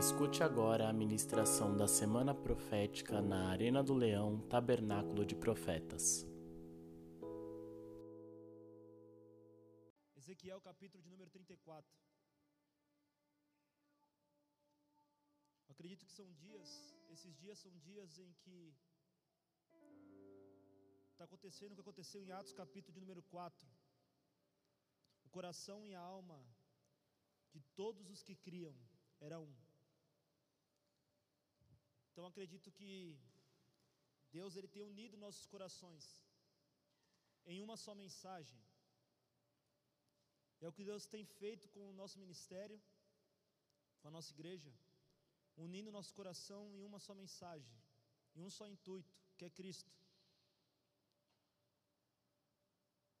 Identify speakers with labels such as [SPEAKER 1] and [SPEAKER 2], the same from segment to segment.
[SPEAKER 1] Escute agora a ministração da Semana Profética na Arena do Leão, Tabernáculo de Profetas.
[SPEAKER 2] Ezequiel capítulo de número 34. Eu acredito que são dias, esses dias são dias em que está acontecendo o que aconteceu em Atos capítulo de número 4. O coração e a alma de todos os que criam era um. Então acredito que Deus ele tem unido nossos corações em uma só mensagem. É o que Deus tem feito com o nosso ministério, com a nossa igreja, unindo nosso coração em uma só mensagem, em um só intuito, que é Cristo.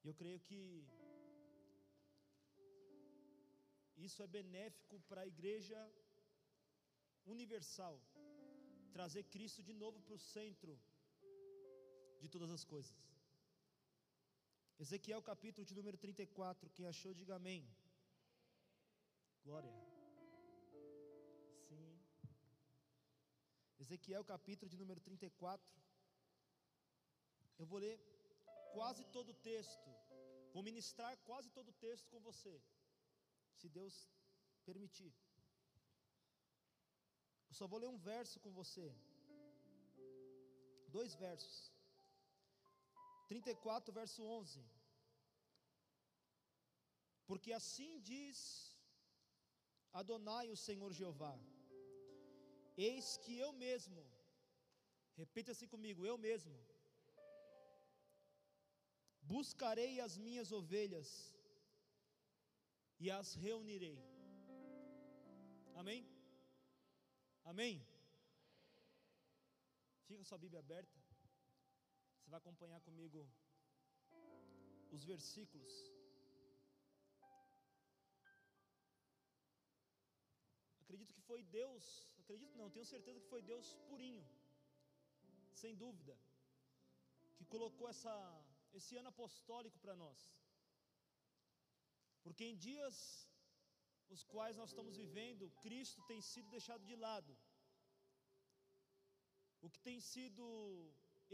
[SPEAKER 2] E eu creio que isso é benéfico para a igreja universal, trazer Cristo de novo para o centro de todas as coisas. Ezequiel capítulo de número 34, quem achou, diga amém. Glória. Sim. Ezequiel capítulo de número 34. Eu vou ler quase todo o texto. Vou ministrar quase todo o texto com você se Deus permitir. Eu só vou ler um verso com você. Dois versos. 34, verso 11. Porque assim diz Adonai, o Senhor Jeová: Eis que eu mesmo, repita assim comigo, eu mesmo, buscarei as minhas ovelhas e as reunirei. Amém? Amém? Fica sua Bíblia aberta. Você vai acompanhar comigo os versículos. Acredito que foi Deus, acredito não, tenho certeza que foi Deus purinho, sem dúvida, que colocou essa, esse ano apostólico para nós. Porque em dias os quais nós estamos vivendo, Cristo tem sido deixado de lado. O que tem sido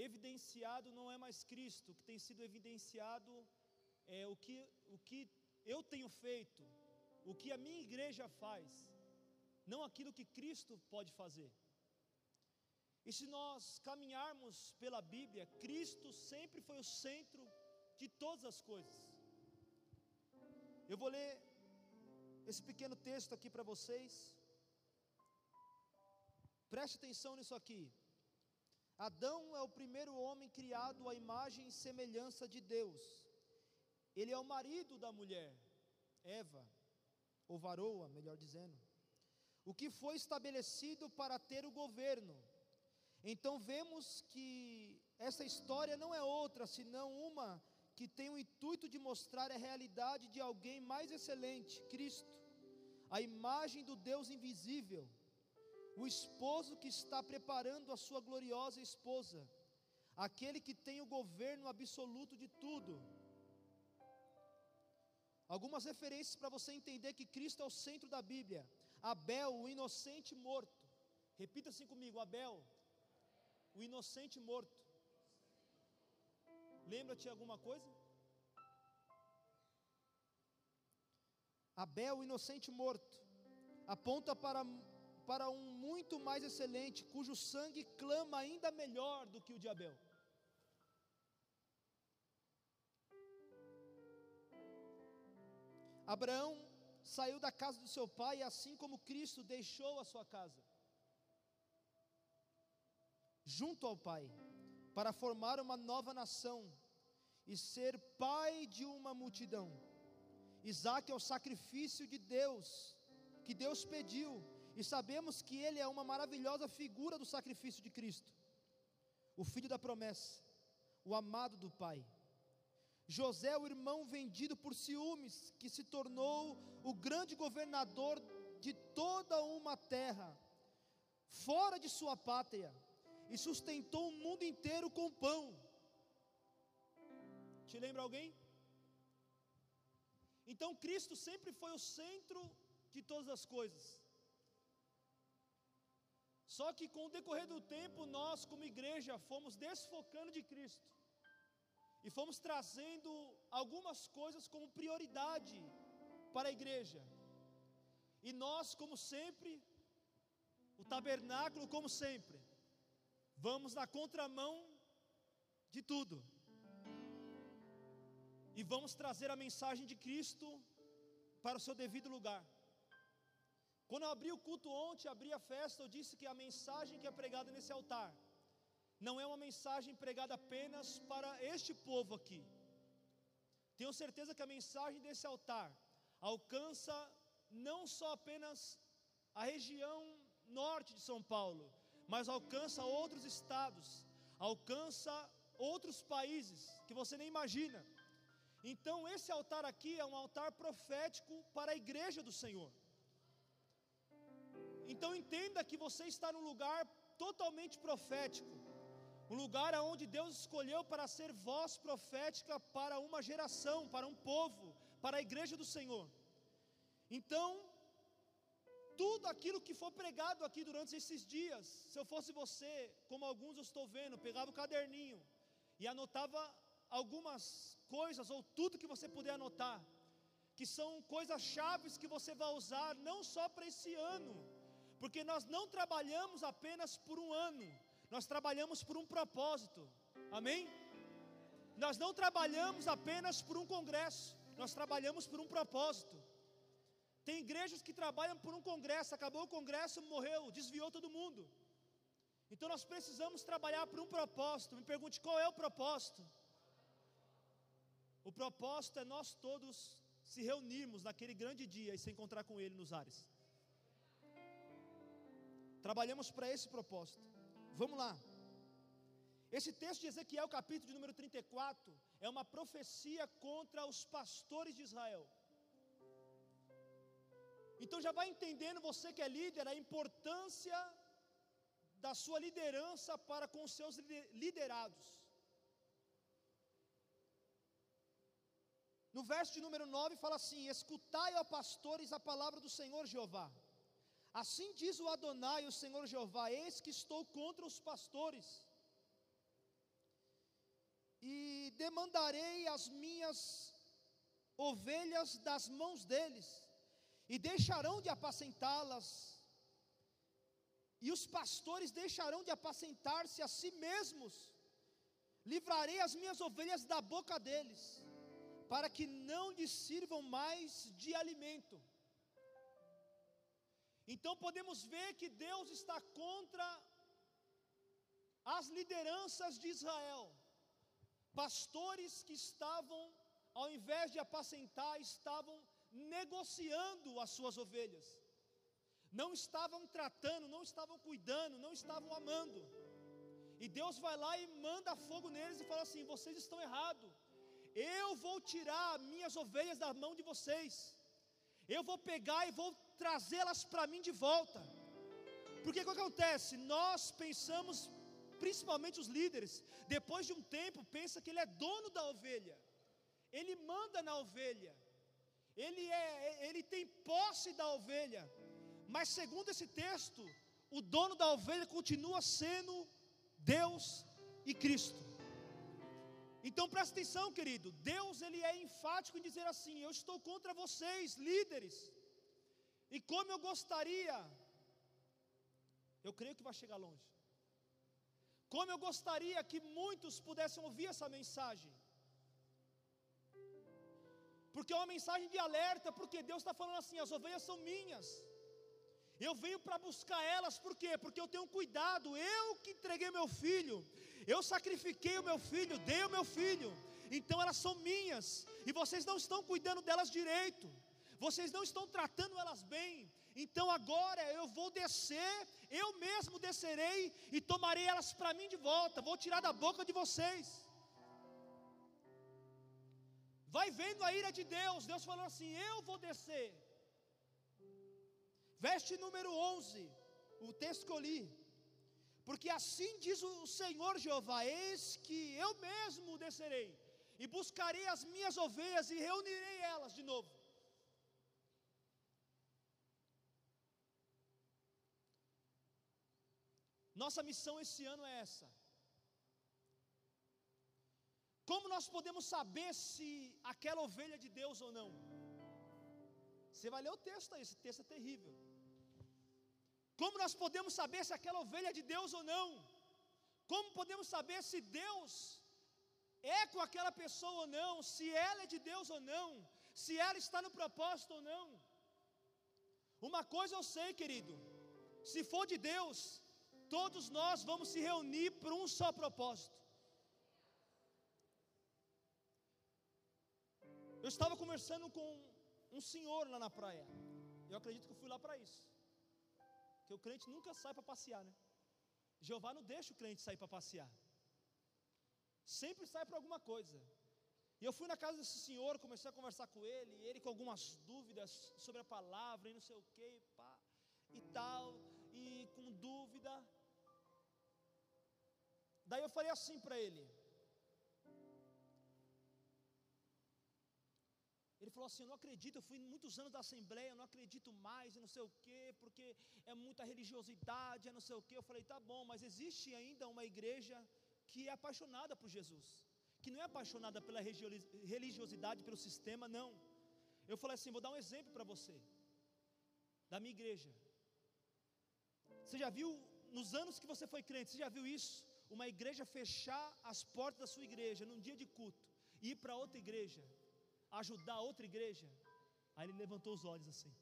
[SPEAKER 2] evidenciado não é mais Cristo, o que tem sido evidenciado é o que, o que eu tenho feito, o que a minha igreja faz, não aquilo que Cristo pode fazer. E se nós caminharmos pela Bíblia, Cristo sempre foi o centro de todas as coisas. Eu vou ler esse pequeno texto aqui para vocês. Preste atenção nisso aqui. Adão é o primeiro homem criado à imagem e semelhança de Deus. Ele é o marido da mulher, Eva, ou varoa, melhor dizendo. O que foi estabelecido para ter o governo. Então vemos que essa história não é outra senão uma que tem o intuito de mostrar a realidade de alguém mais excelente, Cristo, a imagem do Deus invisível, o esposo que está preparando a sua gloriosa esposa, aquele que tem o governo absoluto de tudo. Algumas referências para você entender que Cristo é o centro da Bíblia. Abel, o inocente morto. Repita assim comigo: Abel, o inocente morto. Lembra-te alguma coisa? Abel, o inocente morto, aponta para, para um muito mais excelente, cujo sangue clama ainda melhor do que o de Abel. Abraão saiu da casa do seu pai, assim como Cristo deixou a sua casa, junto ao Pai para formar uma nova nação e ser pai de uma multidão. Isaac é o sacrifício de Deus, que Deus pediu, e sabemos que ele é uma maravilhosa figura do sacrifício de Cristo, o filho da promessa, o amado do Pai. José, o irmão vendido por ciúmes, que se tornou o grande governador de toda uma terra, fora de sua pátria e sustentou o mundo inteiro com pão. Te lembra alguém? Então Cristo sempre foi o centro de todas as coisas. Só que com o decorrer do tempo, nós, como igreja, fomos desfocando de Cristo e fomos trazendo algumas coisas como prioridade para a igreja. E nós, como sempre, o tabernáculo, como sempre, vamos na contramão de tudo. E vamos trazer a mensagem de Cristo para o seu devido lugar. Quando eu abri o culto ontem, abri a festa, eu disse que a mensagem que é pregada nesse altar não é uma mensagem pregada apenas para este povo aqui. Tenho certeza que a mensagem desse altar alcança não só apenas a região norte de São Paulo, mas alcança outros estados, alcança outros países que você nem imagina. Então, esse altar aqui é um altar profético para a igreja do Senhor. Então, entenda que você está num lugar totalmente profético, um lugar onde Deus escolheu para ser voz profética para uma geração, para um povo, para a igreja do Senhor. Então, tudo aquilo que for pregado aqui durante esses dias, se eu fosse você, como alguns eu estou vendo, pegava o caderninho e anotava algumas coisas, ou tudo que você puder anotar, que são coisas chaves que você vai usar não só para esse ano, porque nós não trabalhamos apenas por um ano, nós trabalhamos por um propósito, amém? Nós não trabalhamos apenas por um congresso, nós trabalhamos por um propósito. Tem igrejas que trabalham por um congresso, acabou o congresso, morreu, desviou todo mundo. Então nós precisamos trabalhar por um propósito. Me pergunte qual é o propósito. O propósito é nós todos se reunirmos naquele grande dia e se encontrar com Ele nos ares. Trabalhamos para esse propósito. Vamos lá. Esse texto de Ezequiel, capítulo de número 34, é uma profecia contra os pastores de Israel. Então já vai entendendo você que é líder a importância da sua liderança para com os seus liderados. No verso de número 9 fala assim: Escutai, ó pastores, a palavra do Senhor Jeová. Assim diz o Adonai, o Senhor Jeová: Eis que estou contra os pastores, e demandarei as minhas ovelhas das mãos deles, e deixarão de apacentá-las, e os pastores deixarão de apacentar-se a si mesmos, livrarei as minhas ovelhas da boca deles, para que não lhes sirvam mais de alimento. Então podemos ver que Deus está contra as lideranças de Israel, pastores que estavam, ao invés de apacentar, estavam negociando as suas ovelhas, não estavam tratando, não estavam cuidando, não estavam amando. E Deus vai lá e manda fogo neles e fala assim: vocês estão errados. Eu vou tirar minhas ovelhas da mão de vocês. Eu vou pegar e vou trazê-las para mim de volta. Porque o que acontece? Nós pensamos, principalmente os líderes, depois de um tempo, pensa que ele é dono da ovelha. Ele manda na ovelha. Ele é, ele tem posse da ovelha. Mas segundo esse texto, o dono da ovelha continua sendo Deus e Cristo. Então presta atenção, querido. Deus ele é enfático em dizer assim: Eu estou contra vocês, líderes. E como eu gostaria, eu creio que vai chegar longe. Como eu gostaria que muitos pudessem ouvir essa mensagem. Porque é uma mensagem de alerta, porque Deus está falando assim: as ovelhas são minhas. Eu venho para buscar elas, por quê? Porque eu tenho cuidado, eu que entreguei meu filho, eu sacrifiquei o meu filho, dei o meu filho, então elas são minhas, e vocês não estão cuidando delas direito, vocês não estão tratando elas bem, então agora eu vou descer, eu mesmo descerei e tomarei elas para mim de volta, vou tirar da boca de vocês. Vai vendo a ira de Deus, Deus falando assim: Eu vou descer. Veste número 11, o texto que eu li. Porque assim diz o Senhor Jeová: Eis que eu mesmo descerei, e buscarei as minhas ovelhas e reunirei elas de novo. Nossa missão esse ano é essa. Como nós podemos saber se aquela ovelha é de Deus ou não? Você vai ler o texto aí, esse texto é terrível. Como nós podemos saber se aquela ovelha é de Deus ou não? Como podemos saber se Deus é com aquela pessoa ou não? Se ela é de Deus ou não? Se ela está no propósito ou não? Uma coisa eu sei, querido: se for de Deus, todos nós vamos se reunir por um só propósito. Eu estava conversando com um senhor lá na praia. Eu acredito que eu fui lá para isso. Porque o crente nunca sai para passear, né? Jeová não deixa o crente sair para passear. Sempre sai para alguma coisa. E eu fui na casa desse senhor, comecei a conversar com ele, e ele com algumas dúvidas sobre a palavra e não sei o que, pá, e tal, e com dúvida. Daí eu falei assim para ele. Ele falou assim: Eu não acredito, eu fui muitos anos da Assembleia, eu não acredito mais, não sei o quê, porque é muita religiosidade, é não sei o quê. Eu falei: Tá bom, mas existe ainda uma igreja que é apaixonada por Jesus, que não é apaixonada pela religiosidade, pelo sistema, não. Eu falei assim: Vou dar um exemplo para você, da minha igreja. Você já viu, nos anos que você foi crente, você já viu isso? Uma igreja fechar as portas da sua igreja num dia de culto e ir para outra igreja ajudar outra igreja? Aí ele levantou os olhos assim.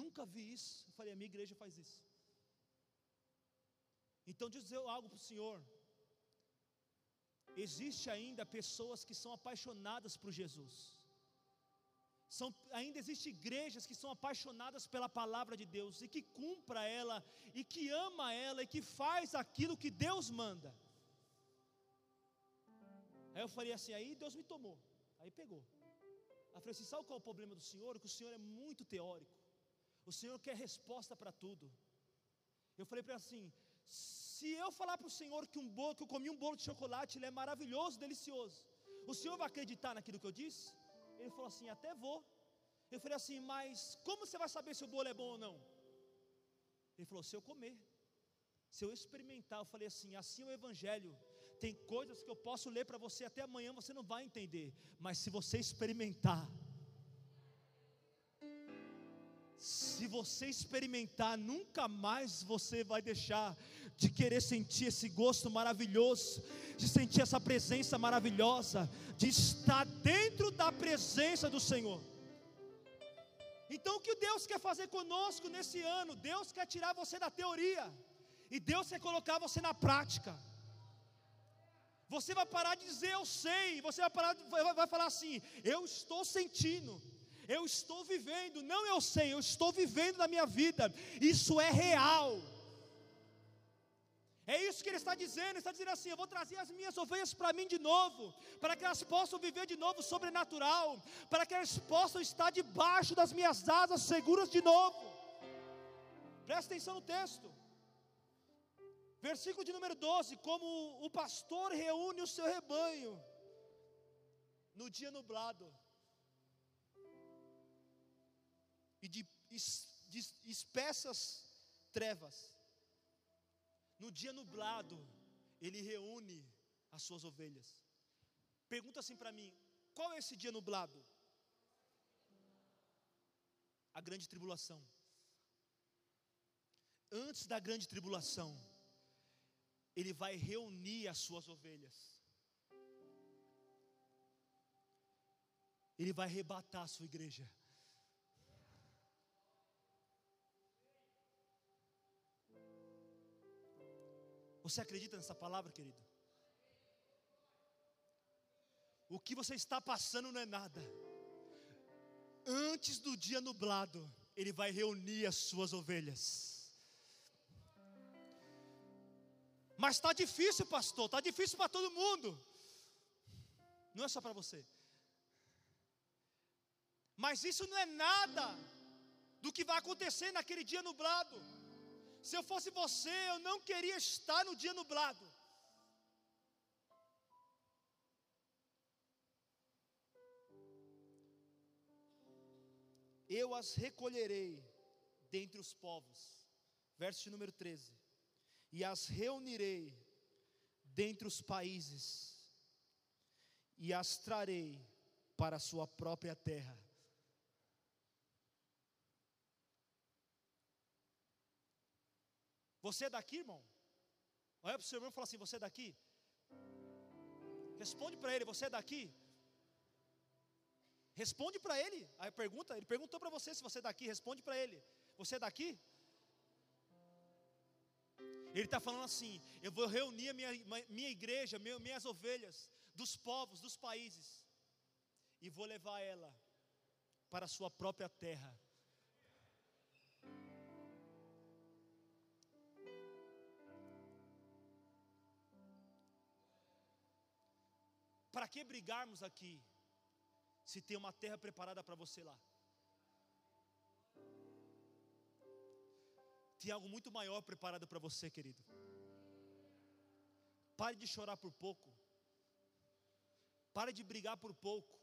[SPEAKER 2] Nunca vi isso. Eu falei, a minha igreja faz isso. Então dizer algo para o Senhor. Existe ainda pessoas que são apaixonadas por Jesus. São, ainda existem igrejas que são apaixonadas pela palavra de Deus e que cumpra ela e que ama ela e que faz aquilo que Deus manda. Aí eu falei assim, aí Deus me tomou. Aí pegou. Aí falei assim: sabe qual é o problema do Senhor? Que o Senhor é muito teórico. O Senhor quer resposta para tudo. Eu falei para ele assim: se eu falar para o Senhor que um bolo, que eu comi um bolo de chocolate, ele é maravilhoso, delicioso. O Senhor vai acreditar naquilo que eu disse? Ele falou assim: até vou. Eu falei assim: mas como você vai saber se o bolo é bom ou não? Ele falou: se eu comer, se eu experimentar. Eu falei assim: assim é o Evangelho. Tem coisas que eu posso ler para você até amanhã, você não vai entender, mas se você experimentar, se você experimentar, nunca mais você vai deixar de querer sentir esse gosto maravilhoso, de sentir essa presença maravilhosa, de estar dentro da presença do Senhor. Então, o que Deus quer fazer conosco nesse ano? Deus quer tirar você da teoria, e Deus quer colocar você na prática. Você vai parar de dizer eu sei, você vai parar, vai, vai falar assim: eu estou sentindo, eu estou vivendo, não eu sei, eu estou vivendo na minha vida. Isso é real. É isso que ele está dizendo, ele está dizendo assim: eu vou trazer as minhas ovelhas para mim de novo, para que elas possam viver de novo sobrenatural, para que elas possam estar debaixo das minhas asas seguras de novo. Presta atenção no texto. Versículo de número 12: Como o pastor reúne o seu rebanho no dia nublado e de, de espessas trevas, no dia nublado, ele reúne as suas ovelhas. Pergunta assim para mim: qual é esse dia nublado? A grande tribulação. Antes da grande tribulação, ele vai reunir as suas ovelhas. Ele vai arrebatar a sua igreja. Você acredita nessa palavra, querido? O que você está passando não é nada. Antes do dia nublado, Ele vai reunir as suas ovelhas. Mas está difícil, pastor, está difícil para todo mundo. Não é só para você. Mas isso não é nada do que vai acontecer naquele dia nublado. Se eu fosse você, eu não queria estar no dia nublado. Eu as recolherei dentre os povos. Verso número 13. e as reunirei dentre os países, e as trarei para a sua própria terra. Você é daqui, irmão? Olha para o seu irmão e fala assim: Você é daqui? Responde para ele: Você é daqui? Responde para ele. Aí pergunta, ele perguntou para você se você é daqui. Responde para ele: Você é daqui? Ele está falando assim: Eu vou reunir a minha, minha igreja, minhas ovelhas, dos povos, dos países, e vou levar ela para a sua própria terra. Para que brigarmos aqui, se tem uma terra preparada para você lá? Tem algo muito maior preparado para você, querido. Pare de chorar por pouco. Pare de brigar por pouco.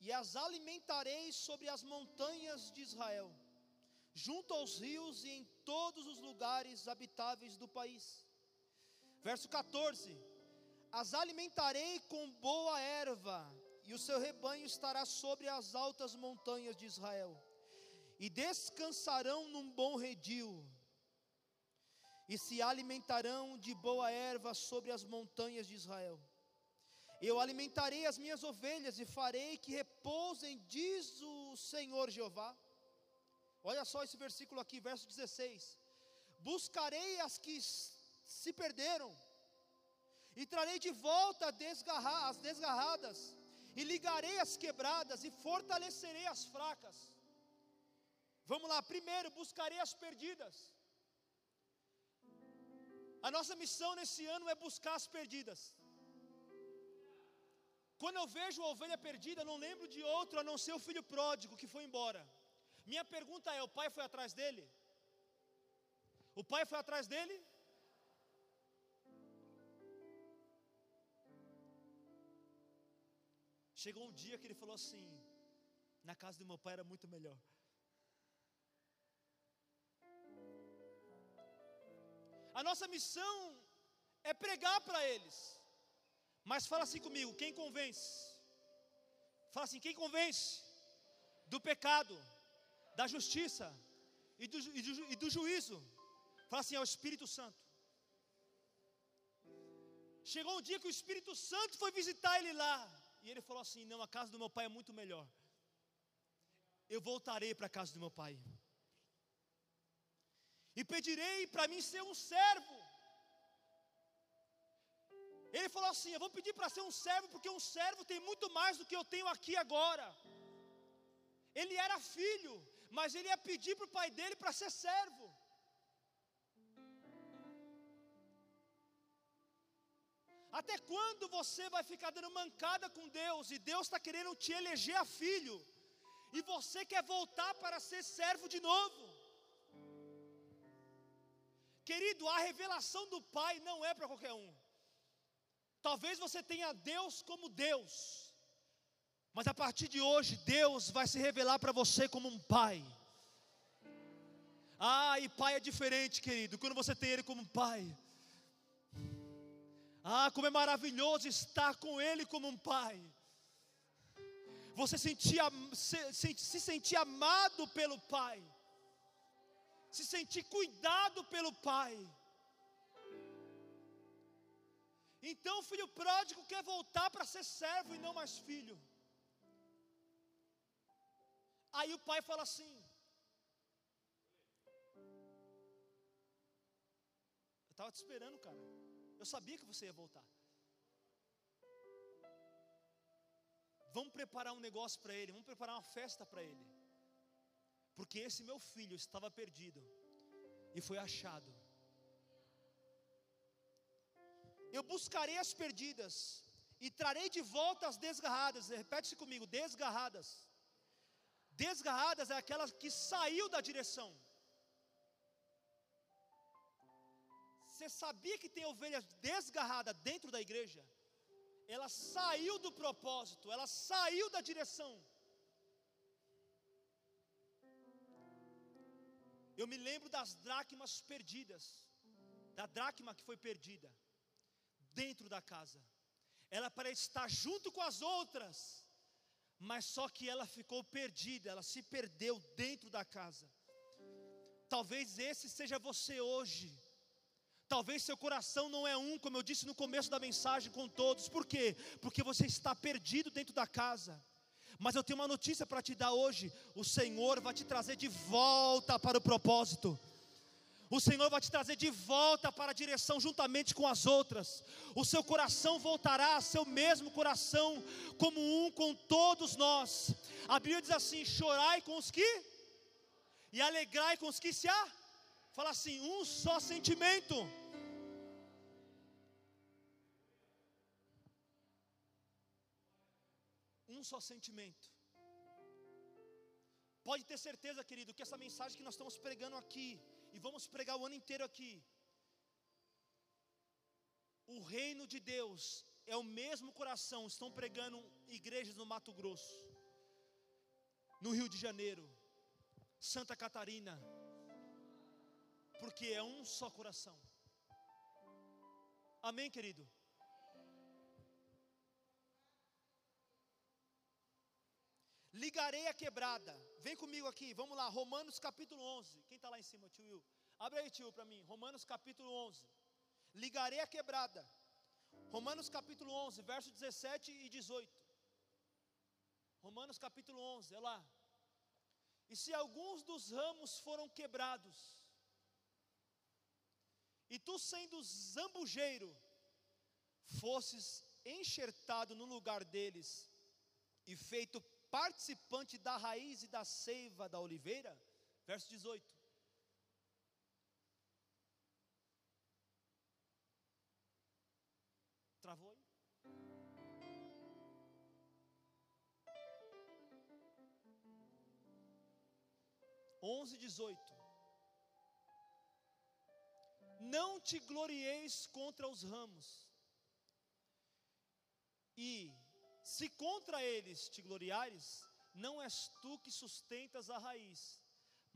[SPEAKER 2] E as alimentarei sobre as montanhas de Israel, junto aos rios e em todos os lugares habitáveis do país. Verso 14: As alimentarei com boa erva e o seu rebanho estará sobre as altas montanhas de Israel, e descansarão num bom redil, e se alimentarão de boa erva sobre as montanhas de Israel. Eu alimentarei as minhas ovelhas e farei que repousem, diz o Senhor Jeová. Olha só esse versículo aqui, verso 16: Buscarei as que se perderam, e trarei de volta as desgarradas, e ligarei as quebradas e fortalecerei as fracas. Vamos lá, primeiro buscarei as perdidas. A nossa missão nesse ano é buscar as perdidas. Quando eu vejo a ovelha perdida, não lembro de outro a não ser o filho pródigo que foi embora. Minha pergunta é: o pai foi atrás dele? O pai foi atrás dele? Chegou um dia que ele falou assim: na casa do meu pai era muito melhor. A nossa missão é pregar para eles. Mas fala assim comigo: quem convence? Fala assim: quem convence do pecado, da justiça e do, e do, e do juízo? Fala assim: é o Espírito Santo. Chegou um dia que o Espírito Santo foi visitar ele lá. E ele falou assim: Não, a casa do meu pai é muito melhor. Eu voltarei para a casa do meu pai. E pedirei para mim ser um servo. Ele falou assim: Eu vou pedir para ser um servo, porque um servo tem muito mais do que eu tenho aqui agora. Ele era filho, mas ele ia pedir para o pai dele para ser servo. Até quando você vai ficar dando mancada com Deus e Deus está querendo te eleger a filho e você quer voltar para ser servo de novo? Querido, a revelação do Pai não é para qualquer um. Talvez você tenha Deus como Deus, mas a partir de hoje Deus vai se revelar para você como um Pai. Ah, e Pai é diferente, querido, quando você tem Ele como Pai. Ah, como é maravilhoso estar com Ele como um pai. Você sentir, se, se sentir amado pelo Pai, se sentir cuidado pelo Pai. Então o filho pródigo quer voltar para ser servo e não mais filho. Aí o pai fala assim: Eu estava te esperando, cara. Eu sabia que você ia voltar. Vamos preparar um negócio para ele, vamos preparar uma festa para ele. Porque esse meu filho estava perdido e foi achado. Eu buscarei as perdidas e trarei de volta as desgarradas. Repete-se comigo: desgarradas. Desgarradas é aquela que saiu da direção. Você sabia que tem ovelha desgarrada dentro da igreja? Ela saiu do propósito, ela saiu da direção. Eu me lembro das dracmas perdidas, da dracma que foi perdida, dentro da casa. Ela parece estar junto com as outras, mas só que ela ficou perdida, ela se perdeu dentro da casa. Talvez esse seja você hoje. Talvez seu coração não é um, como eu disse no começo da mensagem com todos. Por quê? Porque você está perdido dentro da casa. Mas eu tenho uma notícia para te dar hoje: o Senhor vai te trazer de volta para o propósito. O Senhor vai te trazer de volta para a direção juntamente com as outras. O seu coração voltará a ser o mesmo coração, como um com todos nós. A Bíblia diz assim: chorai com os que, e alegrai com os que se há. Fala assim: um só sentimento. Um só sentimento. Pode ter certeza, querido, que essa mensagem que nós estamos pregando aqui, e vamos pregar o ano inteiro aqui, o reino de Deus é o mesmo coração. Estão pregando igrejas no Mato Grosso, no Rio de Janeiro, Santa Catarina, porque é um só coração. Amém, querido? Ligarei a quebrada. Vem comigo aqui, vamos lá. Romanos capítulo 11. Quem está lá em cima, tio Will? Abre aí, tio, para mim. Romanos capítulo 11. Ligarei a quebrada. Romanos capítulo 11, verso 17 e 18. Romanos capítulo 11, é lá. E se alguns dos ramos foram quebrados, e tu sendo zambujeiro, fosses enxertado no lugar deles e feito participante da raiz e da seiva da oliveira? Verso 18. Travou aí? Onze, dezoito. Não te glorieis contra os ramos, e se contra eles te gloriares, não és tu que sustentas a raiz,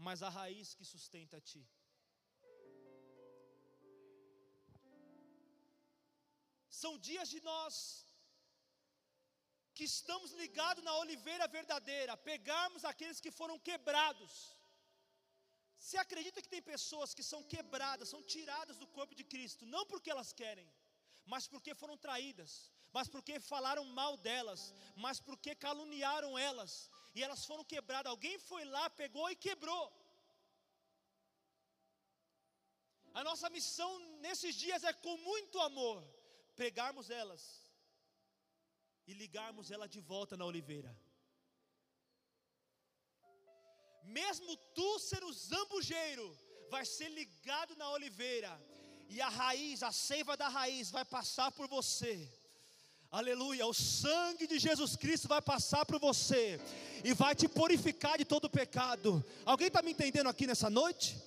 [SPEAKER 2] mas a raiz que sustenta a ti. São dias de nós que estamos ligados na oliveira verdadeira, pegarmos aqueles que foram quebrados. Você acredita que tem pessoas que são quebradas, são tiradas do corpo de Cristo, não porque elas querem, mas porque foram traídas, mas porque falaram mal delas, mas porque caluniaram elas, e elas foram quebradas. Alguém foi lá, pegou e quebrou. A nossa missão nesses dias é com muito amor pegarmos elas e ligarmos ela de volta na oliveira. Mesmo tu ser o zambujeiro, vai ser ligado na oliveira, e a raiz, a seiva da raiz vai passar por você Aleluia, o sangue de Jesus Cristo vai passar por você e vai te purificar de todo pecado. Alguém está me entendendo aqui nessa noite?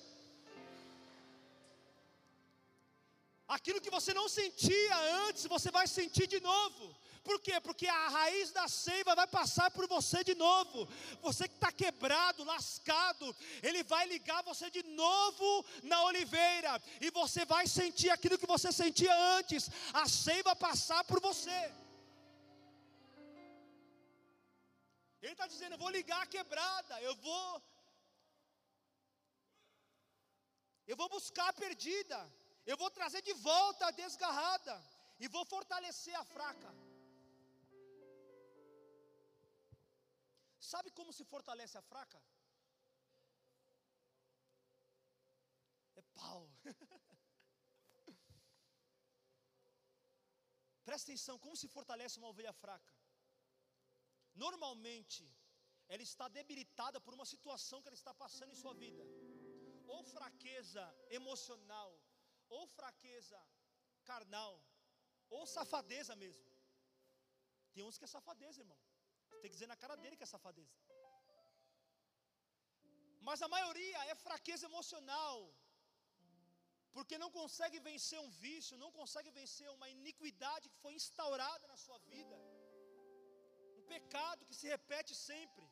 [SPEAKER 2] Aquilo que você não sentia antes, você vai sentir de novo. Por quê? Porque a raiz da seiva vai passar por você de novo. Você que está quebrado, lascado, ele vai ligar você de novo na oliveira. E você vai sentir aquilo que você sentia antes. A seiva passar por você. Ele está dizendo: Eu vou ligar a quebrada. Eu vou. Eu vou buscar a perdida. Eu vou trazer de volta a desgarrada. E vou fortalecer a fraca. Sabe como se fortalece a fraca? É pau. Presta atenção, como se fortalece uma ovelha fraca? Normalmente, ela está debilitada por uma situação que ela está passando em sua vida, ou fraqueza emocional, ou fraqueza carnal, ou safadeza mesmo. Tem uns que é safadeza, irmão. Tem que dizer na cara dele que é safadeza. Mas a maioria é fraqueza emocional, porque não consegue vencer um vício, não consegue vencer uma iniquidade que foi instaurada na sua vida, um pecado que se repete sempre.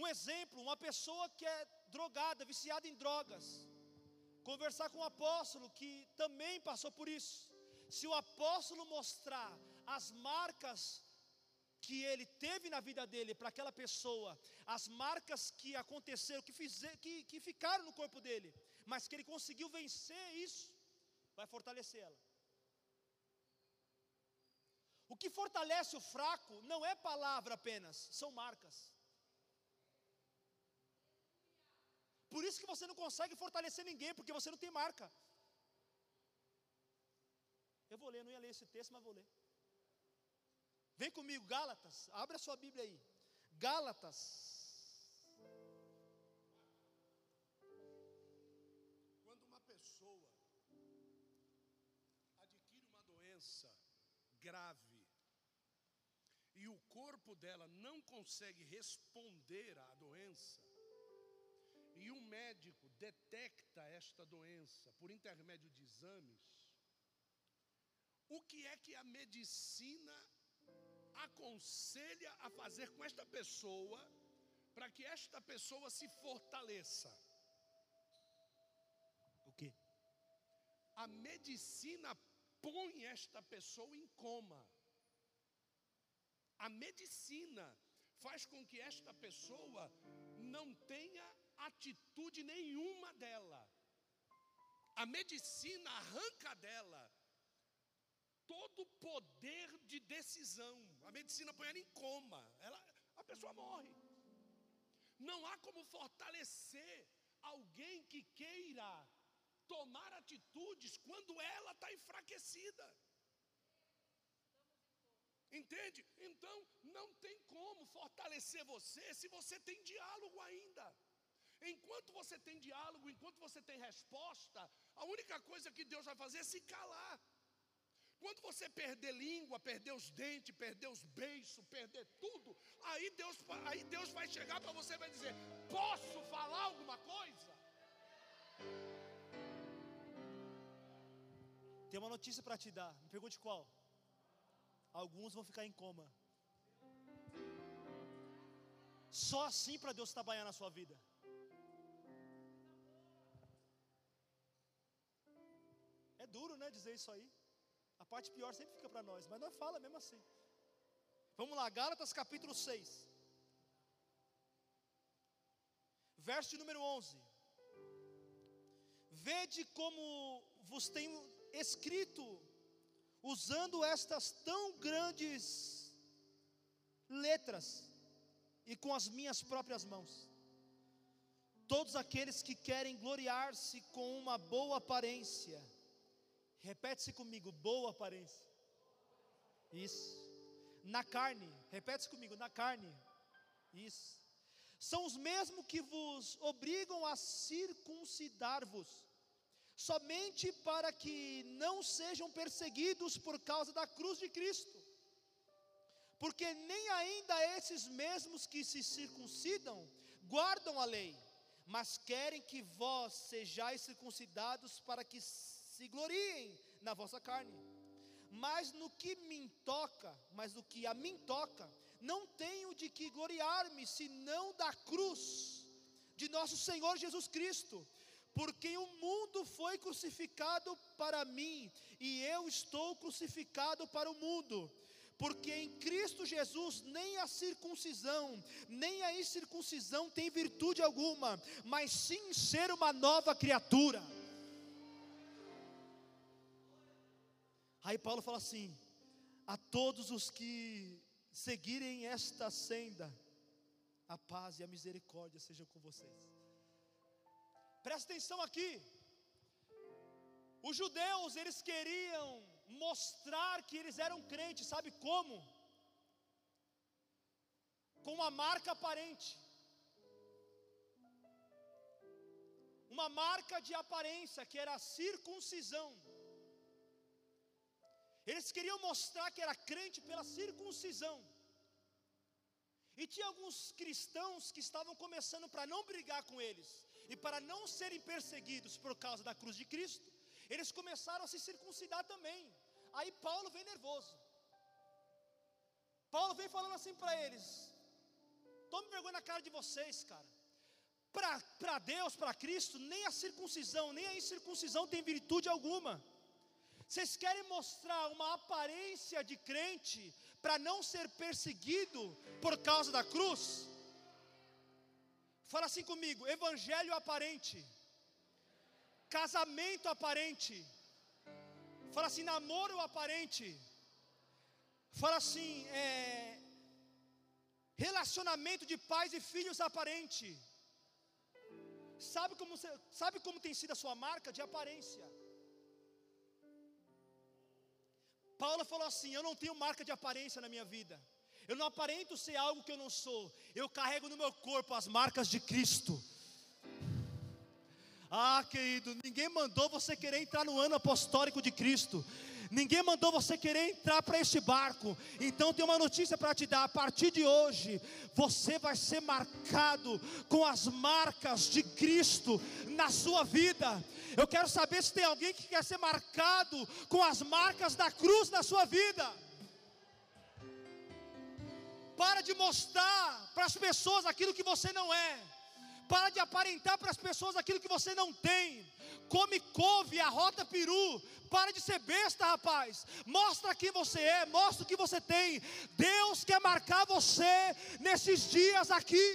[SPEAKER 2] Um exemplo, uma pessoa que é drogada, viciada em drogas, conversar com um apóstolo que também passou por isso. Se o apóstolo mostrar as marcas que ele teve na vida dele para aquela pessoa, as marcas que aconteceram, que, fizer, que, que ficaram no corpo dele, mas que ele conseguiu vencer isso, vai fortalecer ela. O que fortalece o fraco não é palavra apenas, são marcas. Por isso que você não consegue fortalecer ninguém, porque você não tem marca. Eu vou ler, não ia ler esse texto, mas vou ler. Vem comigo, Gálatas, abre a sua Bíblia aí. Gálatas.
[SPEAKER 3] Quando uma pessoa adquire uma doença grave e o corpo dela não consegue responder à doença, e um médico detecta esta doença por intermédio de exames, o que é que a medicina aconselha a fazer com esta pessoa para que esta pessoa se fortaleça?
[SPEAKER 2] O que?
[SPEAKER 3] A medicina põe esta pessoa em coma. A medicina faz com que esta pessoa não tenha atitude nenhuma dela. A medicina arranca dela todo poder de decisão. A medicina põe ela em coma. Ela, a pessoa morre. Não há como fortalecer alguém que queira tomar atitudes quando ela está enfraquecida. Entende? Então, não tem como fortalecer você se você tem diálogo ainda. Enquanto você tem diálogo, enquanto você tem resposta, a única coisa que Deus vai fazer é se calar. Quando você perder língua, perder os dentes, perder os beiços, perder tudo, aí Deus, aí Deus vai chegar para você e vai dizer: Posso falar alguma coisa?
[SPEAKER 2] Tem uma notícia para te dar, me pergunte qual. Alguns vão ficar em coma. Só assim para Deus trabalhar na sua vida. É duro, né, dizer isso aí. Parte pior sempre fica para nós, mas nós fala mesmo assim. Vamos lá, Gálatas capítulo 6. Verso número 11. Vede como vos tenho escrito, usando estas tão grandes letras e com as minhas próprias mãos. Todos aqueles que querem gloriar-se com uma boa aparência, Repete-se comigo, boa aparência. Isso. Na carne, repete-se comigo, na carne. Isso. São os mesmos que vos obrigam a circuncidar-vos, somente para que não sejam perseguidos por causa da cruz de Cristo. Porque nem ainda esses mesmos que se circuncidam guardam a lei, mas querem que vós sejais circuncidados para que se gloriem na vossa carne. Mas no que me toca, mas no que a mim toca, não tenho de que gloriar-me, senão da cruz de nosso Senhor Jesus Cristo, porque o mundo foi crucificado para mim, e eu estou crucificado para o mundo. Porque em Cristo Jesus nem a circuncisão, nem a incircuncisão tem virtude alguma, mas sim ser uma nova criatura. Aí Paulo fala assim: a todos os que seguirem esta senda, a paz e a misericórdia sejam com vocês. Presta atenção aqui. Os judeus, eles queriam mostrar que eles eram crentes, sabe como? Com uma marca aparente. Uma marca de aparência, que era a circuncisão. Eles queriam mostrar que era crente pela circuncisão. E tinha alguns cristãos que estavam começando para não brigar com eles e para não serem perseguidos por causa da cruz de Cristo, eles começaram a se circuncidar também. Aí Paulo vem nervoso. Paulo vem falando assim para eles: tome vergonha na cara de vocês, cara. Para Deus, para Cristo, nem a circuncisão, nem a incircuncisão tem virtude alguma. Vocês querem mostrar uma aparência de crente para não ser perseguido por causa da cruz? Fala assim comigo: evangelho aparente, casamento aparente, fala assim, namoro aparente, fala assim, é, relacionamento de pais e filhos aparente. Sabe como, sabe como tem sido a sua marca de aparência? Paulo falou assim: Eu não tenho marca de aparência na minha vida. Eu não aparento ser algo que eu não sou. Eu carrego no meu corpo as marcas de Cristo. Ah, querido, ninguém mandou você querer entrar no ano apostólico de Cristo. Ninguém mandou você querer entrar para este barco. Então tem uma notícia para te dar. A partir de hoje, você vai ser marcado com as marcas de Cristo na sua vida. Eu quero saber se tem alguém que quer ser marcado com as marcas da cruz na sua vida. Para de mostrar para as pessoas aquilo que você não é. Para de aparentar para as pessoas aquilo que você não tem. Come couve, arrota peru. Para de ser besta, rapaz. Mostra quem você é, mostra o que você tem. Deus quer marcar você nesses dias aqui.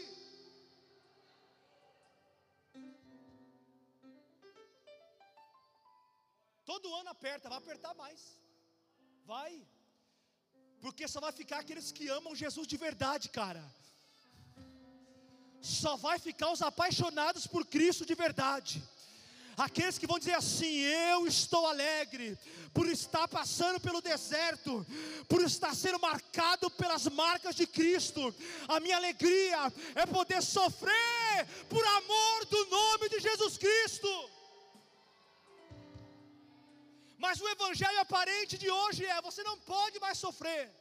[SPEAKER 2] Todo ano aperta, vai apertar mais. Vai. Porque só vai ficar aqueles que amam Jesus de verdade, cara. Só vai ficar os apaixonados por Cristo de verdade. Aqueles que vão dizer assim: Eu estou alegre por estar passando pelo deserto, por estar sendo marcado pelas marcas de Cristo. A minha alegria é poder sofrer por amor do nome de Jesus Cristo. Mas o evangelho aparente de hoje é: você não pode mais sofrer.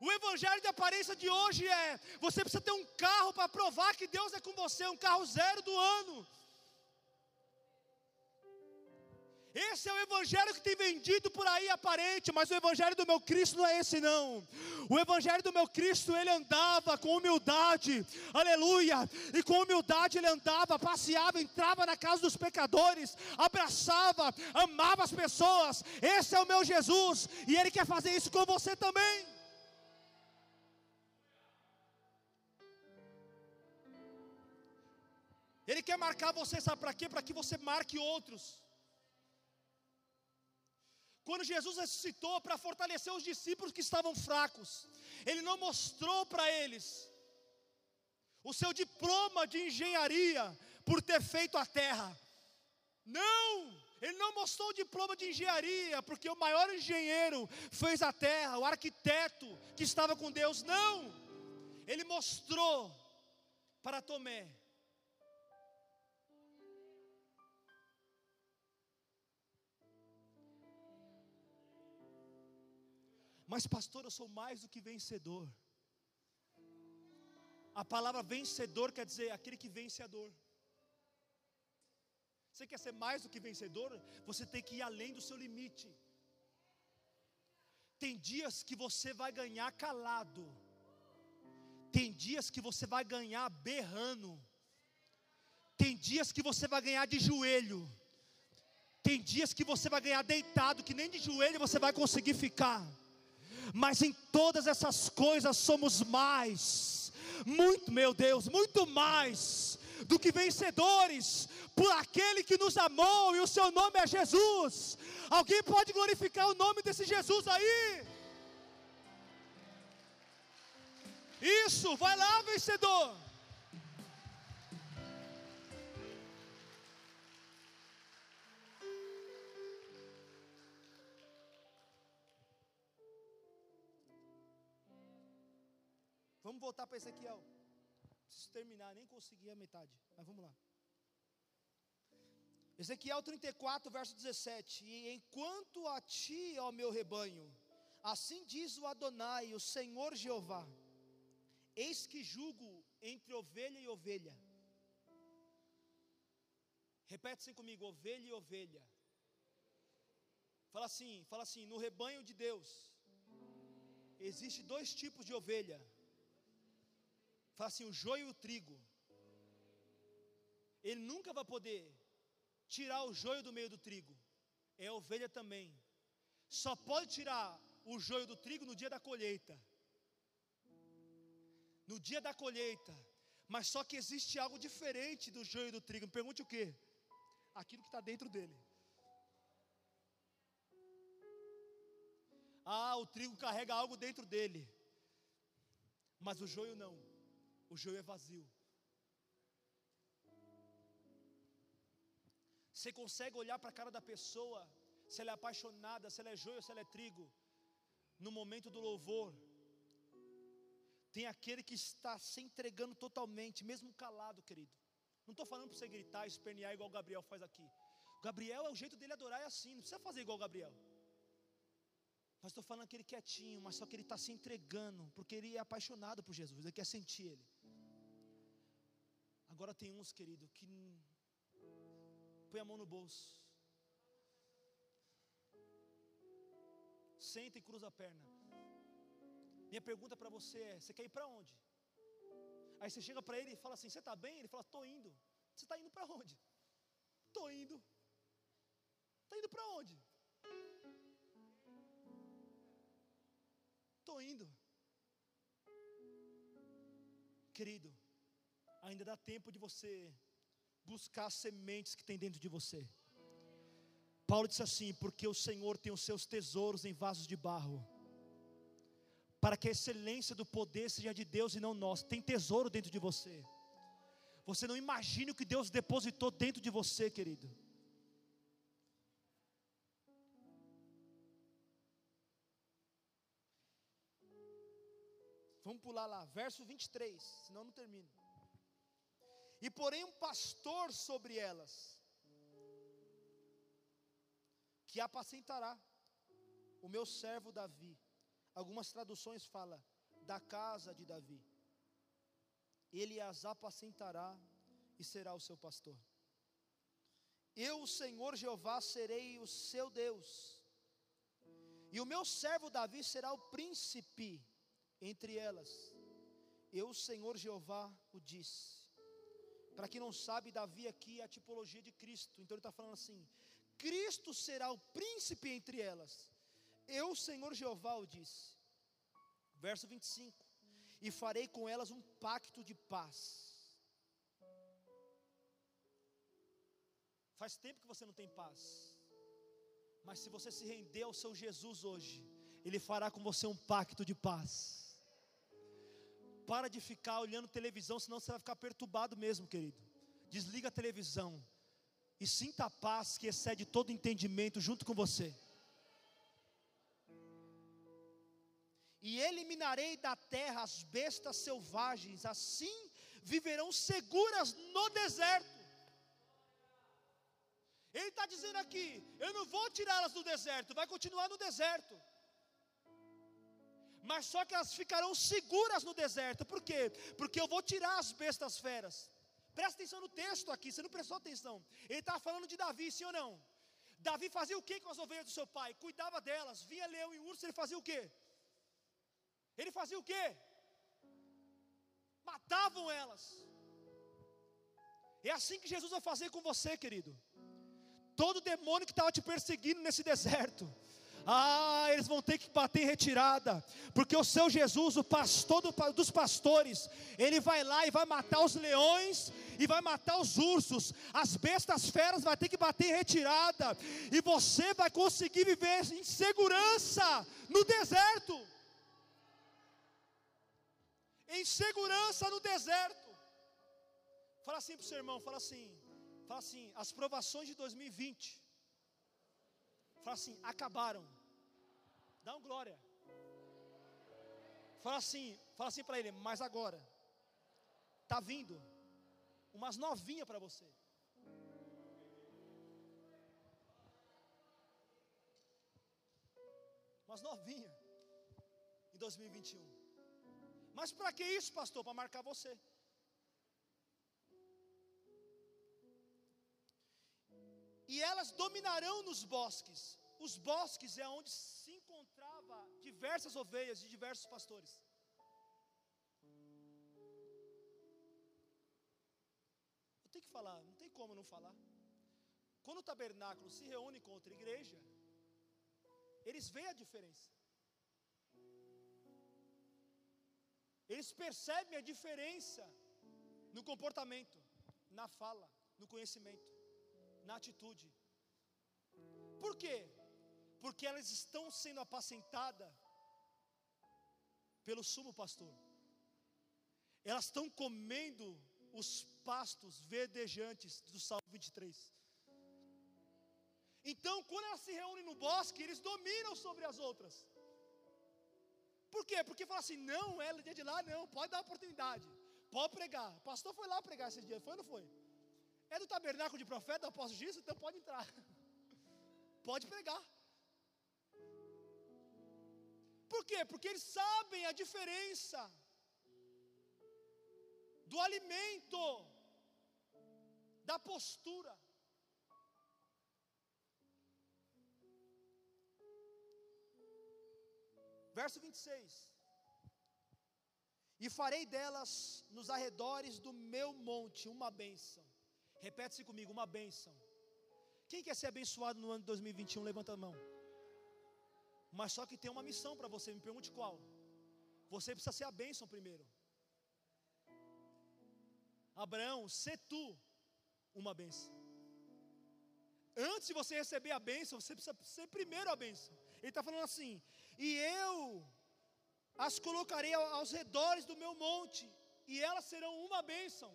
[SPEAKER 2] O evangelho de aparência de hoje é: você precisa ter um carro para provar que Deus é com você, um carro zero do ano. Esse é o evangelho que tem vendido por aí aparente, mas o evangelho do meu Cristo não é esse não. O evangelho do meu Cristo, ele andava com humildade, aleluia, e com humildade ele andava, passeava, entrava na casa dos pecadores, abraçava, amava as pessoas. Esse é o meu Jesus, e ele quer fazer isso com você também. Ele quer marcar você, sabe para quê? Para que você marque outros. Quando Jesus ressuscitou para fortalecer os discípulos que estavam fracos, Ele não mostrou para eles o seu diploma de engenharia por ter feito a terra. Não! Ele não mostrou o diploma de engenharia, porque o maior engenheiro fez a terra, o arquiteto que estava com Deus. Não! Ele mostrou para Tomé Mas, pastor, eu sou mais do que vencedor. A palavra vencedor quer dizer aquele que vence a dor. Você quer ser mais do que vencedor? Você tem que ir além do seu limite. Tem dias que você vai ganhar calado. Tem dias que você vai ganhar berrando. Tem dias que você vai ganhar de joelho. Tem dias que você vai ganhar deitado, que nem de joelho você vai conseguir ficar mas em todas essas coisas somos mais, muito, meu Deus, muito mais do que vencedores, por aquele que nos amou e o seu nome é Jesus. Alguém pode glorificar o nome desse Jesus aí? Isso, vai lá, vencedor. Vamos voltar para Ezequiel. Preciso terminar, nem consegui a metade, mas vamos lá. Ezequiel 34, verso 17: E enquanto a ti, ó meu rebanho, assim diz o Adonai, o Senhor Jeová: Eis que julgo entre ovelha e ovelha. Repete assim comigo: ovelha e ovelha. Fala assim, fala assim: no rebanho de Deus, existe dois tipos de ovelha Fala assim: o joio e o trigo. Ele nunca vai poder tirar o joio do meio do trigo. É a ovelha também. Só pode tirar o joio do trigo no dia da colheita. No dia da colheita. Mas só que existe algo diferente do joio do trigo. Me pergunte o que? Aquilo que está dentro dele. Ah, o trigo carrega algo dentro dele. Mas o joio não. O joio é vazio. Você consegue olhar para a cara da pessoa, se ela é apaixonada, se ela é joio, se ela é trigo. No momento do louvor, tem aquele que está se entregando totalmente, mesmo calado, querido. Não estou falando para você gritar, espernear igual o Gabriel faz aqui. O Gabriel é o jeito dele adorar, é assim, não precisa fazer igual o Gabriel. Mas estou falando aquele quietinho, mas só que ele está se entregando, porque ele é apaixonado por Jesus, ele quer sentir Ele. Agora tem uns, querido, que põe a mão no bolso, senta e cruza a perna. Minha pergunta para você é: você quer ir para onde? Aí você chega para ele e fala assim: Você está bem? Ele fala: Estou indo. Você está indo para onde? Estou indo. Está indo para onde? Estou indo. Querido, ainda dá tempo de você buscar as sementes que tem dentro de você. Paulo disse assim: Porque o Senhor tem os seus tesouros em vasos de barro, para que a excelência do poder seja de Deus e não nosso. Tem tesouro dentro de você. Você não imagina o que Deus depositou dentro de você, querido. Vamos pular lá, verso 23, senão não termino. E porém um pastor sobre elas, que apacentará o meu servo Davi. Algumas traduções fala da casa de Davi. Ele as apacentará e será o seu pastor. Eu, o Senhor Jeová, serei o seu Deus. E o meu servo Davi será o príncipe entre elas. Eu, Senhor Jeová, o disse. Para quem não sabe, Davi aqui é a tipologia de Cristo. Então ele está falando assim: Cristo será o príncipe entre elas. Eu, Senhor Jeová, o disse. Verso 25: E farei com elas um pacto de paz. Faz tempo que você não tem paz. Mas se você se render ao seu Jesus hoje, Ele fará com você um pacto de paz. Para de ficar olhando televisão, senão você vai ficar perturbado mesmo, querido. Desliga a televisão e sinta a paz que excede todo entendimento junto com você. E eliminarei da terra as bestas selvagens, assim viverão seguras no deserto. Ele está dizendo aqui: eu não vou tirá-las do deserto, vai continuar no deserto mas só que elas ficarão seguras no deserto, por quê? Porque eu vou tirar as bestas feras. Presta atenção no texto aqui, você não prestou atenção. Ele estava falando de Davi, sim ou não? Davi fazia o que com as ovelhas do seu pai? Cuidava delas, via leão e urso, ele fazia o que? Ele fazia o que? Matavam elas. É assim que Jesus vai fazer com você, querido. Todo demônio que estava te perseguindo nesse deserto, ah, eles vão ter que bater em retirada, porque o seu Jesus, o pastor do, dos pastores, ele vai lá e vai matar os leões e vai matar os ursos, as bestas feras vai ter que bater em retirada, e você vai conseguir viver em segurança no deserto. Em segurança no deserto. Fala assim para o seu irmão, fala assim, fala assim, as provações de 2020 Fala assim: acabaram. Dá um glória. Fala assim, fala assim para ele, mas agora tá vindo umas novinha para você. Umas novinha em 2021. Mas para que isso, pastor? Para marcar você. e elas dominarão nos bosques. Os bosques é onde se diversas ovelhas de diversos pastores. que falar, não tem como não falar. Quando o tabernáculo se reúne com outra igreja, eles veem a diferença. Eles percebem a diferença no comportamento, na fala, no conhecimento, na atitude. Por quê? Porque elas estão sendo apacentadas pelo sumo pastor. Elas estão comendo os pastos verdejantes do Salmo 23. Então, quando elas se reúnem no bosque, eles dominam sobre as outras. Por quê? Porque fala assim: não, ela dia de lá, não, pode dar oportunidade, pode pregar. O pastor foi lá pregar esse dia, foi ou não foi? É do tabernáculo de profeta, apóstolo disso, então pode entrar, pode pregar. Por quê? Porque eles sabem a diferença do alimento, da postura. Verso 26. E farei delas nos arredores do meu monte uma bênção. Repete-se comigo, uma bênção. Quem quer ser abençoado no ano de 2021? Levanta a mão. Mas só que tem uma missão para você, me pergunte qual. Você precisa ser a bênção primeiro. Abraão, se tu uma bênção. Antes de você receber a bênção, você precisa ser primeiro a bênção. Ele está falando assim: e eu as colocarei aos redores do meu monte, e elas serão uma bênção.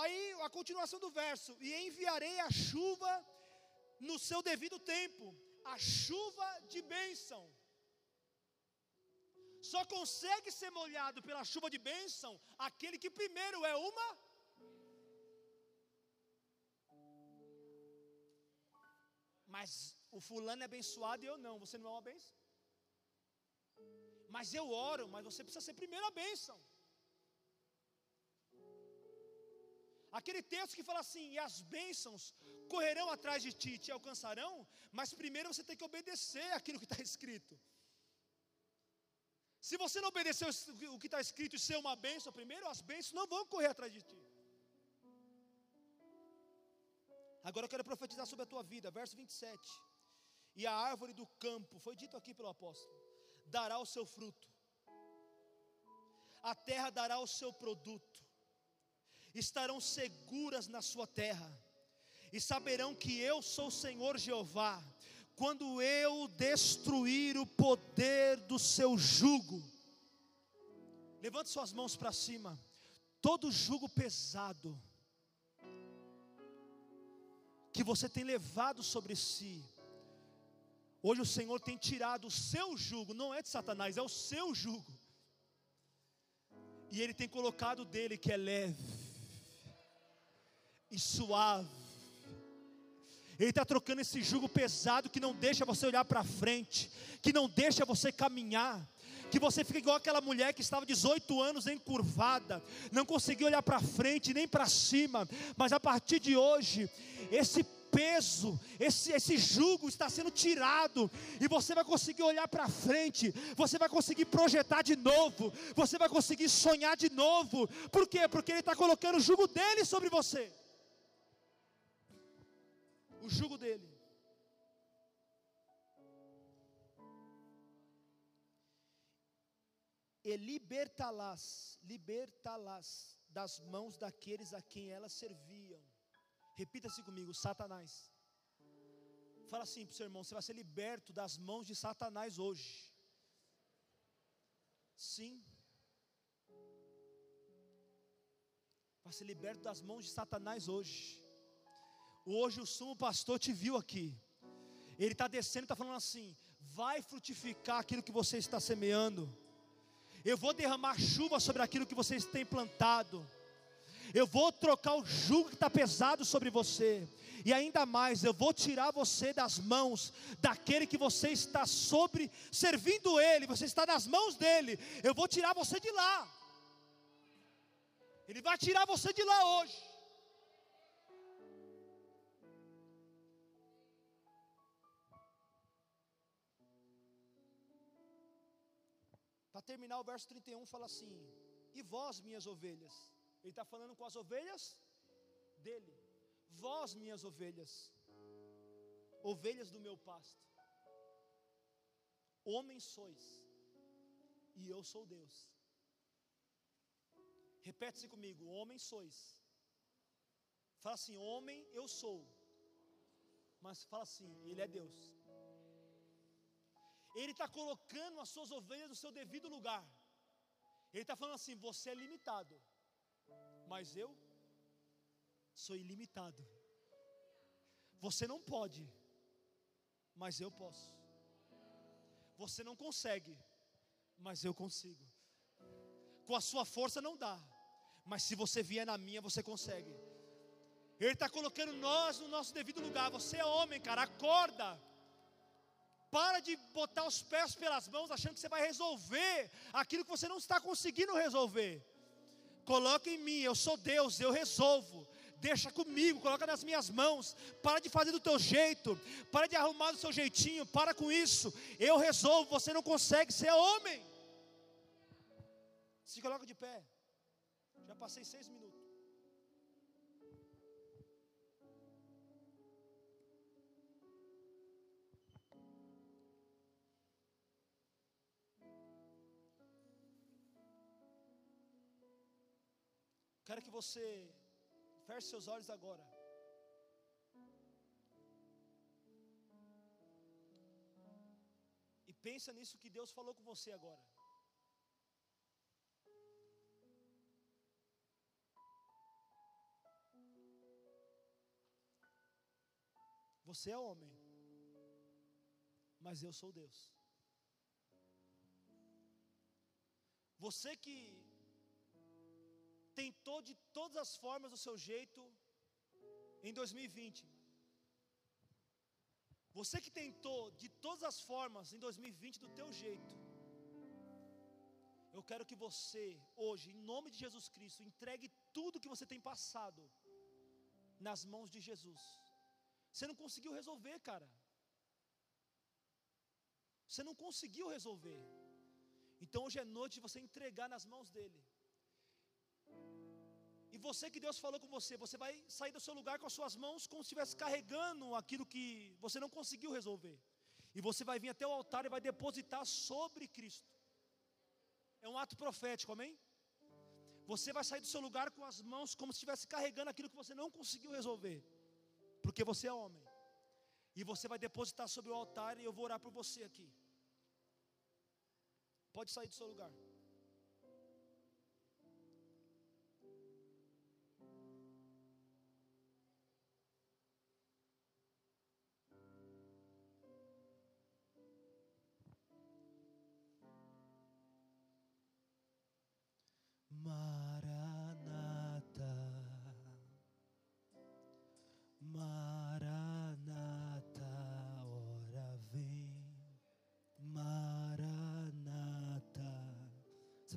[SPEAKER 2] Aí a continuação do verso: e enviarei a chuva no seu devido tempo, a chuva de bênção. Só consegue ser molhado pela chuva de bênção aquele que primeiro é uma. Mas o fulano é abençoado e eu não. Você não é uma bênção? Mas eu oro, mas você precisa ser primeiro a bênção. Aquele texto que fala assim: e as bênçãos correrão atrás de ti, te alcançarão, mas primeiro você tem que obedecer aquilo que está escrito. Se você não obedecer o que está escrito e ser uma bênção primeiro, as bênçãos não vão correr atrás de ti. Agora eu quero profetizar sobre a tua vida, verso 27. E a árvore do campo, foi dito aqui pelo apóstolo, dará o seu fruto, a terra dará o seu produto, estarão seguras na sua terra, e saberão que eu sou o Senhor Jeová, quando eu destruir o poder do seu jugo. Levante suas mãos para cima. Todo jugo pesado que você tem levado sobre si. Hoje o Senhor tem tirado o seu jugo, não é de Satanás, é o seu jugo. E Ele tem colocado dele que é leve e suave. Ele está trocando esse jugo pesado que não deixa você olhar para frente, que não deixa você caminhar que você fica igual aquela mulher que estava 18 anos encurvada, não conseguia olhar para frente nem para cima, mas a partir de hoje, esse peso, esse, esse jugo está sendo tirado, e você vai conseguir olhar para frente, você vai conseguir projetar de novo, você vai conseguir sonhar de novo, por quê? Porque Ele está colocando o jugo dele sobre você o jugo dele. E libertá-las, libertá-las das mãos daqueles a quem elas serviam. Repita-se comigo, Satanás. Fala assim para o seu irmão: você vai ser liberto das mãos de Satanás hoje. Sim. Vai ser liberto das mãos de Satanás hoje. Hoje o sumo pastor te viu aqui. Ele está descendo e está falando assim: vai frutificar aquilo que você está semeando. Eu vou derramar chuva sobre aquilo que vocês têm plantado. Eu vou trocar o jugo que está pesado sobre você. E ainda mais, eu vou tirar você das mãos daquele que você está sobre, servindo ele, você está nas mãos dele. Eu vou tirar você de lá. Ele vai tirar você de lá hoje. Para terminar, o verso 31 fala assim: E vós, minhas ovelhas, Ele está falando com as ovelhas dele. Vós, minhas ovelhas, ovelhas do meu pasto, homens sois, e eu sou Deus. Repete-se comigo: homem sois. Fala assim: homem eu sou. Mas fala assim: Ele é Deus. Ele está colocando as suas ovelhas no seu devido lugar. Ele está falando assim: você é limitado, mas eu sou ilimitado. Você não pode, mas eu posso. Você não consegue, mas eu consigo. Com a sua força não dá, mas se você vier na minha, você consegue. Ele está colocando nós no nosso devido lugar. Você é homem, cara, acorda. Para de botar os pés pelas mãos achando que você vai resolver aquilo que você não está conseguindo resolver. Coloca em mim, eu sou Deus, eu resolvo. Deixa comigo, coloca nas minhas mãos. Para de fazer do teu jeito, para de arrumar do seu jeitinho, para com isso. Eu resolvo, você não consegue, ser homem. Se coloca de pé. Já passei seis minutos. Quero que você feche seus olhos agora. E pensa nisso que Deus falou com você agora. Você é homem, mas eu sou Deus. Você que tentou de todas as formas do seu jeito em 2020. Você que tentou de todas as formas em 2020 do teu jeito. Eu quero que você hoje, em nome de Jesus Cristo, entregue tudo que você tem passado nas mãos de Jesus. Você não conseguiu resolver, cara. Você não conseguiu resolver. Então hoje é noite de você entregar nas mãos dele. E você que Deus falou com você, você vai sair do seu lugar com as suas mãos como se estivesse carregando aquilo que você não conseguiu resolver. E você vai vir até o altar e vai depositar sobre Cristo. É um ato profético, amém? Você vai sair do seu lugar com as mãos como se estivesse carregando aquilo que você não conseguiu resolver. Porque você é homem. E você vai depositar sobre o altar e eu vou orar por você aqui. Pode sair do seu lugar.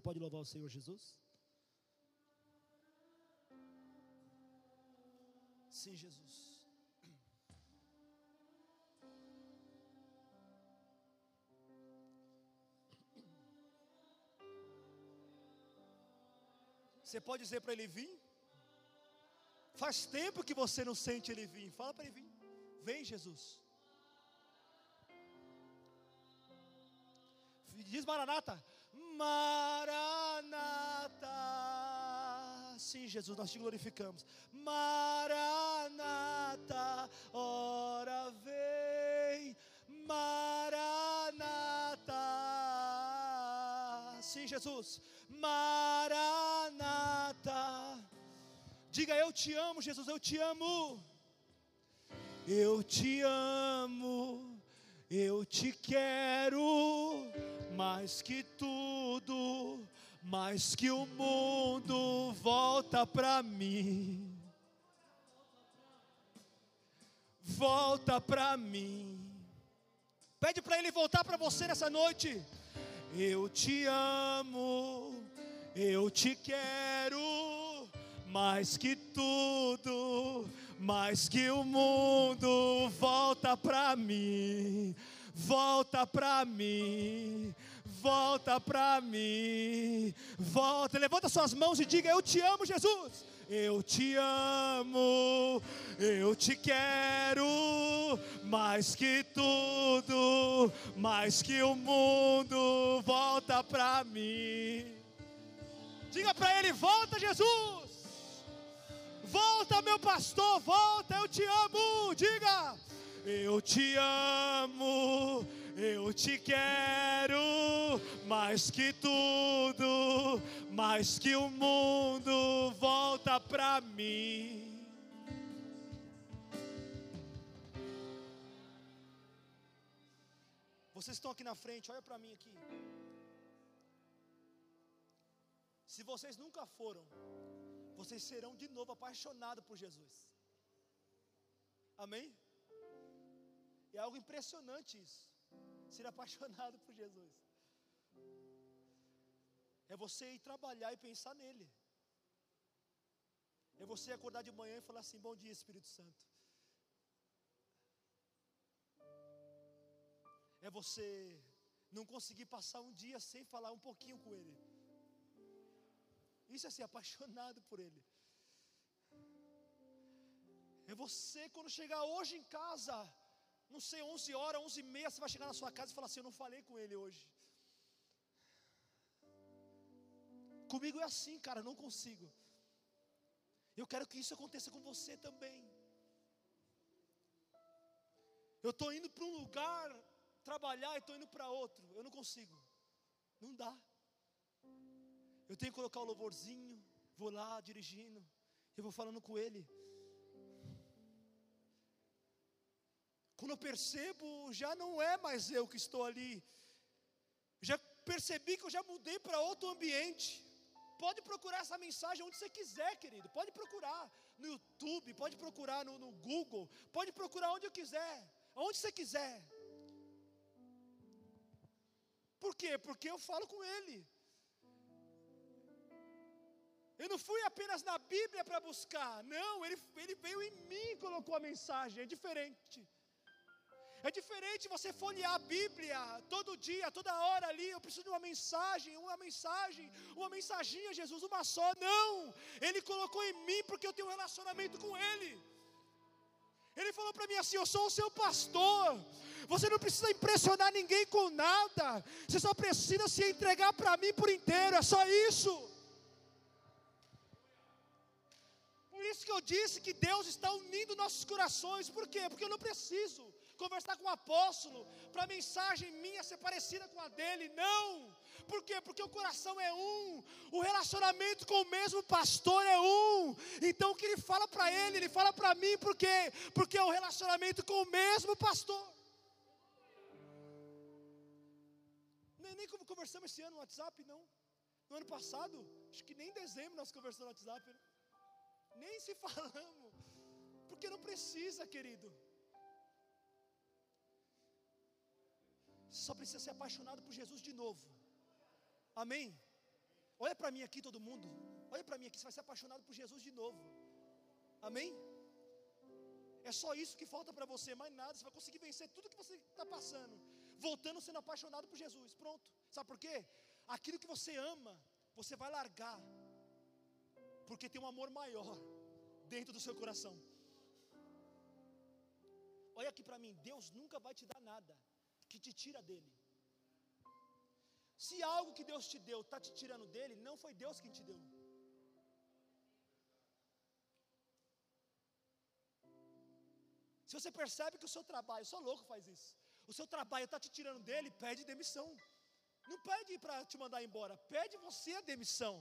[SPEAKER 2] Pode louvar o Senhor Jesus? Sim, Jesus. Você pode dizer para ele vir? Faz tempo que você não sente ele vir. Fala para ele vir. Vem, Jesus. Diz Maranata. Maranata. Sim, Jesus, nós te glorificamos. Maranata, ora vem. Maranata. Sim, Jesus. Maranata. Diga eu te amo, Jesus, eu te amo. Eu te amo. Eu te quero mais que tudo, mais que o mundo, volta para mim. Volta para mim. Pede para ele voltar para você nessa noite. Eu te amo, eu te quero, mais que tudo, mais que o mundo, volta para mim volta para mim, volta para mim. Volta, levanta suas mãos e diga: Eu te amo, Jesus. Eu te amo, eu te quero, mais que tudo, mais que o mundo, volta para mim. Diga para ele: Volta, Jesus. Volta, meu pastor, volta, eu te amo. Diga: Eu te amo eu te quero mais que tudo, mais que o mundo volta para mim. Vocês estão aqui na frente, olha para mim aqui. Se vocês nunca foram, vocês serão de novo apaixonados por Jesus. Amém? É algo impressionante isso ser apaixonado por Jesus. É você ir trabalhar e pensar nele. É você acordar de manhã e falar assim: Bom dia, Espírito Santo. É você não conseguir passar um dia sem falar um pouquinho com Ele. Isso é ser apaixonado por Ele. É você, quando chegar hoje em casa, não sei, 11 horas, 11 e meia, você vai chegar na sua casa e falar assim: Eu não falei com ele hoje. Comigo é assim, cara, não consigo. Eu quero que isso aconteça com você também. Eu estou indo para um lugar trabalhar e estou indo para outro. Eu não consigo. Não dá. Eu tenho que colocar o louvorzinho, vou lá dirigindo, eu vou falando com ele. Quando eu percebo, já não é mais eu que estou ali. Já percebi que eu já mudei para outro ambiente. Pode procurar essa mensagem onde você quiser, querido. Pode procurar no YouTube, pode procurar no, no Google, pode procurar onde eu quiser, onde você quiser. Por quê? Porque eu falo com Ele. Eu não fui apenas na Bíblia para buscar, não, ele, ele veio em mim e colocou a mensagem, é diferente. É diferente você folhear a Bíblia todo dia, toda hora ali. Eu preciso de uma mensagem, uma mensagem, uma mensaginha, Jesus, uma só. Não! Ele colocou em mim porque eu tenho um relacionamento com Ele. Ele falou para mim assim: Eu sou o seu pastor. Você não precisa impressionar ninguém com nada. Você só precisa se entregar para mim por inteiro. É só isso. Por isso que eu disse que Deus está unindo nossos corações. Por quê? Porque eu não preciso conversar com o apóstolo, para a mensagem minha ser parecida com a dele. Não! Por quê? Porque o coração é um, o relacionamento com o mesmo pastor é um. Então o que ele fala para ele, ele fala para mim, por quê? Porque é o relacionamento com o mesmo pastor. Nem, nem como conversamos esse ano no WhatsApp, não. No ano passado, acho que nem em dezembro nós conversamos no WhatsApp. Né? Nem se falamos. Porque não precisa, querido. Só precisa ser apaixonado por Jesus de novo. Amém? Olha para mim aqui, todo mundo. Olha para mim aqui, você vai ser apaixonado por Jesus de novo. Amém? É só isso que falta para você, mais nada. Você vai conseguir vencer tudo que você está passando, voltando sendo apaixonado por Jesus. Pronto. Sabe por quê? Aquilo que você ama, você vai largar, porque tem um amor maior dentro do seu coração. Olha aqui para mim, Deus nunca vai te dar nada que te tira dele. Se algo que Deus te deu está te tirando dele, não foi Deus quem te deu. Se você percebe que o seu trabalho, só louco faz isso. O seu trabalho está te tirando dele, pede demissão. Não pede para te mandar embora, pede você a demissão.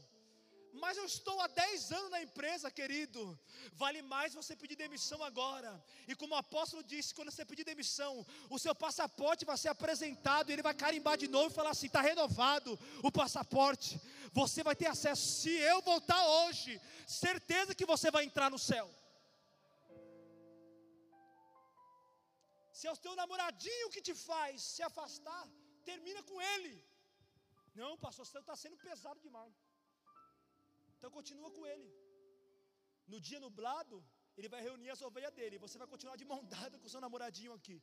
[SPEAKER 2] Mas eu estou há 10 anos na empresa, querido. Vale mais você pedir demissão agora. E como o apóstolo disse, quando você pedir demissão, o seu passaporte vai ser apresentado e ele vai carimbar de novo e falar assim: está renovado o passaporte. Você vai ter acesso. Se eu voltar hoje, certeza que você vai entrar no céu. Se é o teu namoradinho que te faz se afastar, termina com ele. Não, pastor, você está sendo pesado demais. Então continua com ele. No dia nublado, ele vai reunir as ovelhas dele. Você vai continuar de mão dada com o seu namoradinho aqui.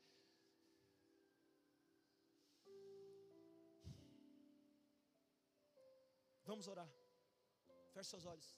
[SPEAKER 2] Vamos orar. Feche seus olhos.